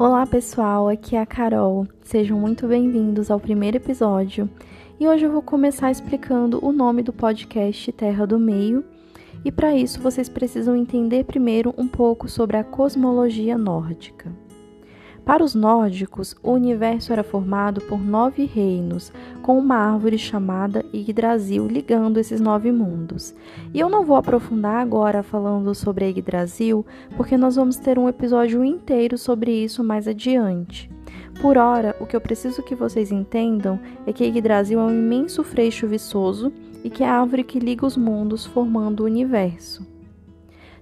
Olá pessoal, aqui é a Carol. Sejam muito bem-vindos ao primeiro episódio. E hoje eu vou começar explicando o nome do podcast Terra do Meio. E para isso vocês precisam entender primeiro um pouco sobre a cosmologia nórdica. Para os nórdicos, o universo era formado por nove reinos, com uma árvore chamada Yggdrasil ligando esses nove mundos. E eu não vou aprofundar agora falando sobre Yggdrasil, porque nós vamos ter um episódio inteiro sobre isso mais adiante. Por ora, o que eu preciso que vocês entendam é que Yggdrasil é um imenso freixo viçoso e que é a árvore que liga os mundos formando o universo.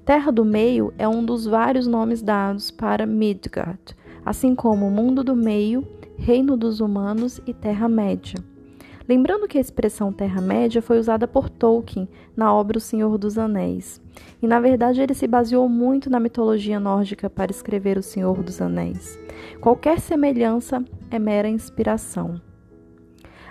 Terra do Meio é um dos vários nomes dados para Midgard, assim como Mundo do Meio, Reino dos Humanos e Terra-média. Lembrando que a expressão Terra-média foi usada por Tolkien na obra O Senhor dos Anéis. E na verdade ele se baseou muito na mitologia nórdica para escrever O Senhor dos Anéis. Qualquer semelhança é mera inspiração.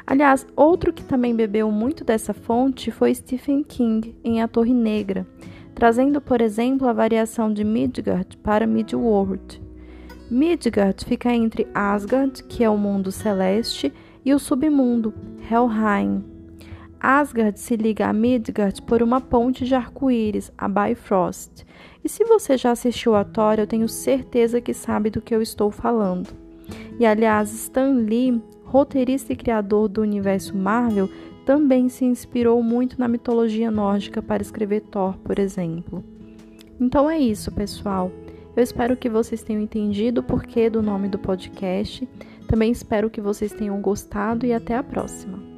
Aliás, outro que também bebeu muito dessa fonte foi Stephen King em A Torre Negra, trazendo, por exemplo, a variação de Midgard para Midworld. Midgard fica entre Asgard, que é o mundo celeste, e o submundo, Helheim. Asgard se liga a Midgard por uma ponte de arco-íris, a Bifrost. E se você já assistiu a Thor, eu tenho certeza que sabe do que eu estou falando. E aliás, Stan Lee, roteirista e criador do universo Marvel, também se inspirou muito na mitologia nórdica para escrever Thor, por exemplo. Então é isso, pessoal. Eu espero que vocês tenham entendido o porquê do nome do podcast. Também espero que vocês tenham gostado e até a próxima.